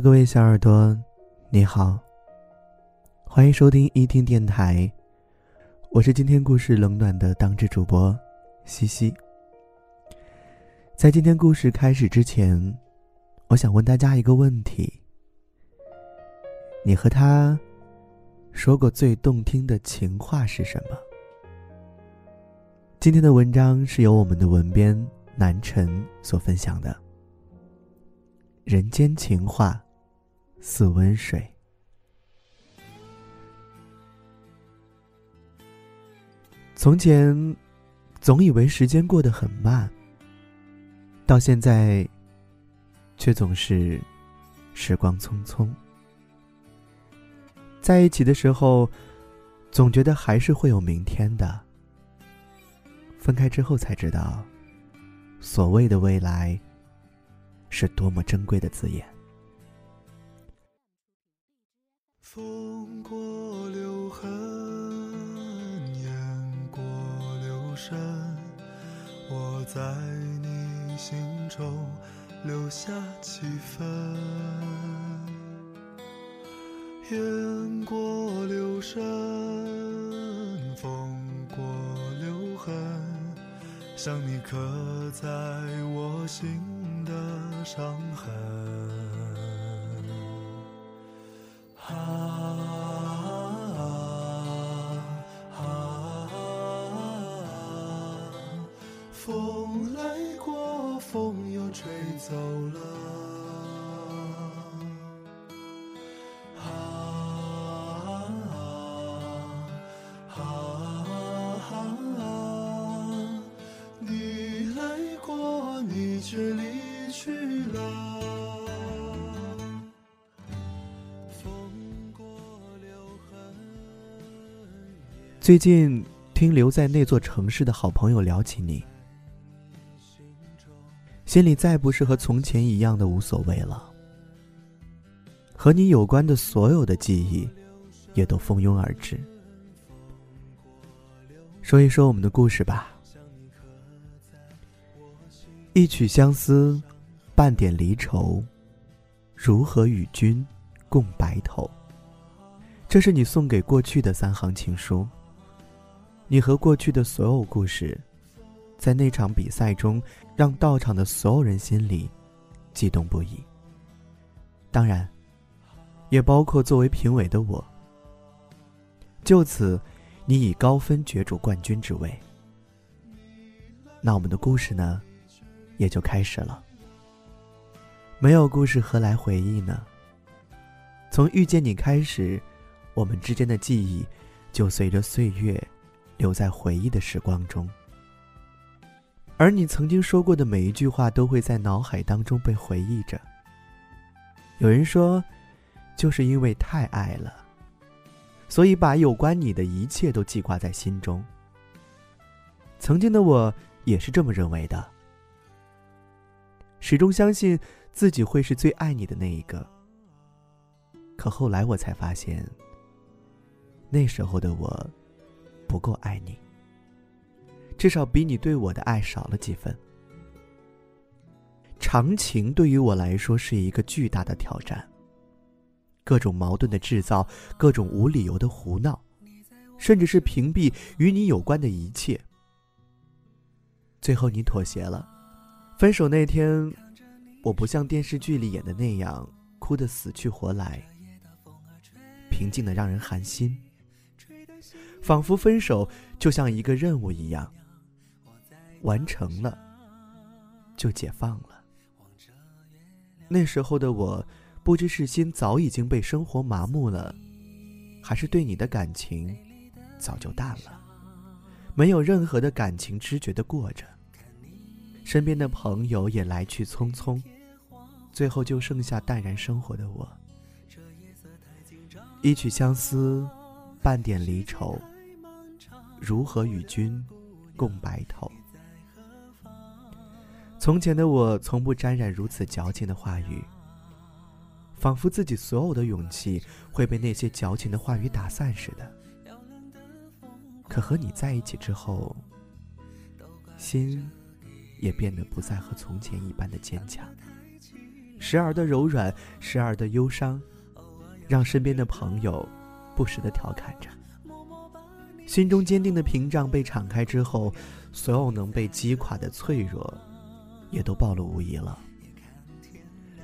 各位小耳朵，你好，欢迎收听一听电台，我是今天故事冷暖的当值主播西西。在今天故事开始之前，我想问大家一个问题：你和他说过最动听的情话是什么？今天的文章是由我们的文编南辰所分享的。人间情话，似温水。从前，总以为时间过得很慢，到现在，却总是时光匆匆。在一起的时候，总觉得还是会有明天的。分开之后才知道，所谓的未来。是多么珍贵的字眼。风过留痕，雁过留声，我在你心中留下几分。雁过留声，风过留痕，像你刻在我心。的伤痕，风来过，风又吹走了，啊啊啊！你来过，你却离。去了。风过留痕最近听留在那座城市的好朋友聊起你，心里再不是和从前一样的无所谓了。和你有关的所有的记忆，也都蜂拥而至。说一说我们的故事吧。一曲相思。半点离愁，如何与君共白头？这是你送给过去的三行情书。你和过去的所有故事，在那场比赛中，让到场的所有人心里激动不已。当然，也包括作为评委的我。就此，你以高分角逐冠军之位。那我们的故事呢，也就开始了。没有故事，何来回忆呢？从遇见你开始，我们之间的记忆就随着岁月留在回忆的时光中。而你曾经说过的每一句话，都会在脑海当中被回忆着。有人说，就是因为太爱了，所以把有关你的一切都记挂在心中。曾经的我也是这么认为的，始终相信。自己会是最爱你的那一个，可后来我才发现，那时候的我不够爱你，至少比你对我的爱少了几分。长情对于我来说是一个巨大的挑战，各种矛盾的制造，各种无理由的胡闹，甚至是屏蔽与你有关的一切。最后你妥协了，分手那天。我不像电视剧里演的那样哭得死去活来，平静的让人寒心，仿佛分手就像一个任务一样，完成了就解放了。那时候的我，不知是心早已经被生活麻木了，还是对你的感情早就淡了，没有任何的感情知觉的过着。身边的朋友也来去匆匆，最后就剩下淡然生活的我。一曲相思，半点离愁，如何与君共白头？从前的我从不沾染如此矫情的话语，仿佛自己所有的勇气会被那些矫情的话语打散似的。可和你在一起之后，心也变得不再和从前一般的坚强，时而的柔软，时而的忧伤，让身边的朋友不时的调侃着。心中坚定的屏障被敞开之后，所有能被击垮的脆弱。也都暴露无遗了。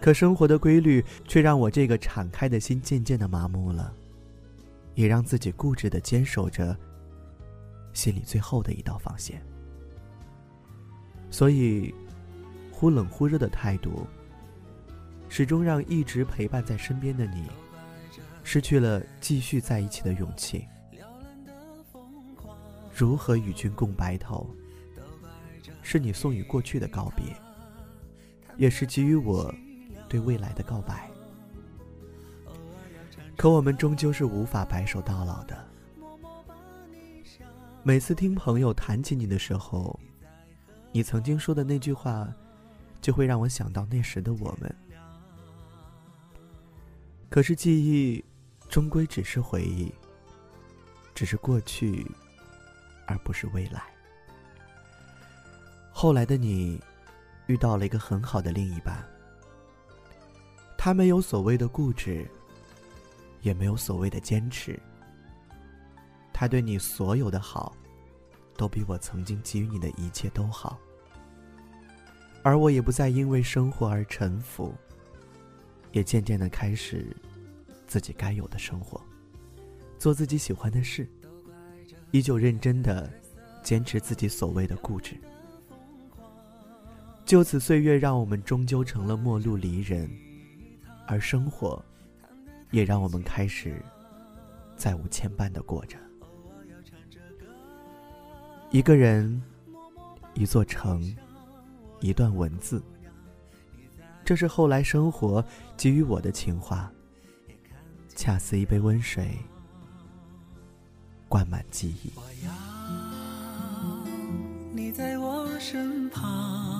可生活的规律却让我这个敞开的心渐渐的麻木了，也让自己固执的坚守着心里最后的一道防线。所以，忽冷忽热的态度，始终让一直陪伴在身边的你，失去了继续在一起的勇气。如何与君共白头？是你送与过去的告别，也是给予我对未来的告白。可我们终究是无法白首到老的。每次听朋友谈起你的时候，你曾经说的那句话，就会让我想到那时的我们。可是记忆，终归只是回忆，只是过去，而不是未来。后来的你，遇到了一个很好的另一半。他没有所谓的固执，也没有所谓的坚持。他对你所有的好，都比我曾经给予你的一切都好。而我也不再因为生活而臣服，也渐渐的开始自己该有的生活，做自己喜欢的事，依旧认真的坚持自己所谓的固执。就此，岁月让我们终究成了陌路离人，而生活，也让我们开始再无牵绊的过着。一个人，一座城，一段文字，这是后来生活给予我的情话，恰似一杯温水，灌满记忆。我要你在我身旁。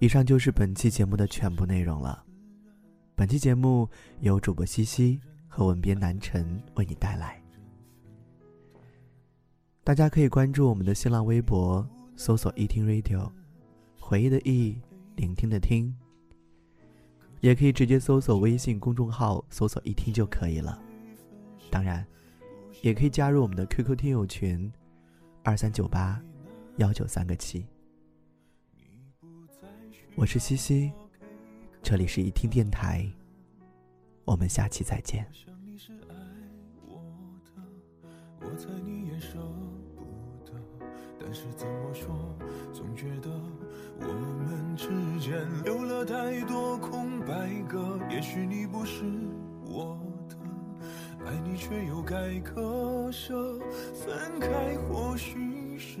以上就是本期节目的全部内容了。本期节目由主播西西和文编南辰为你带来。大家可以关注我们的新浪微博，搜索“一听 radio”，回忆的忆，聆听的听。也可以直接搜索微信公众号，搜索“一听”就可以了。当然，也可以加入我们的 QQ 听友群：二三九八幺九三个七。我是西西，这里是一听电台，我们下期再见。我猜你也舍不得，但是怎么说，总觉得我们之间留了太多空白格。也许你不是我的，爱你却又该割舍，分开或许是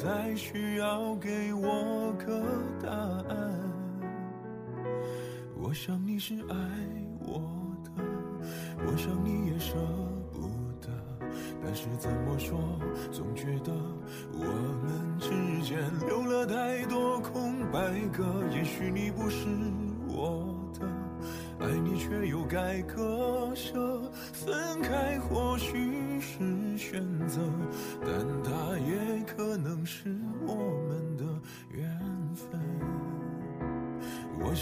再需要给我个答案。我想你是爱我的，我想你也舍不得，但是怎么说，总觉得我们之间留了太多空白格。也许你不是我的，爱你却又该割舍，分开或许是选择，但他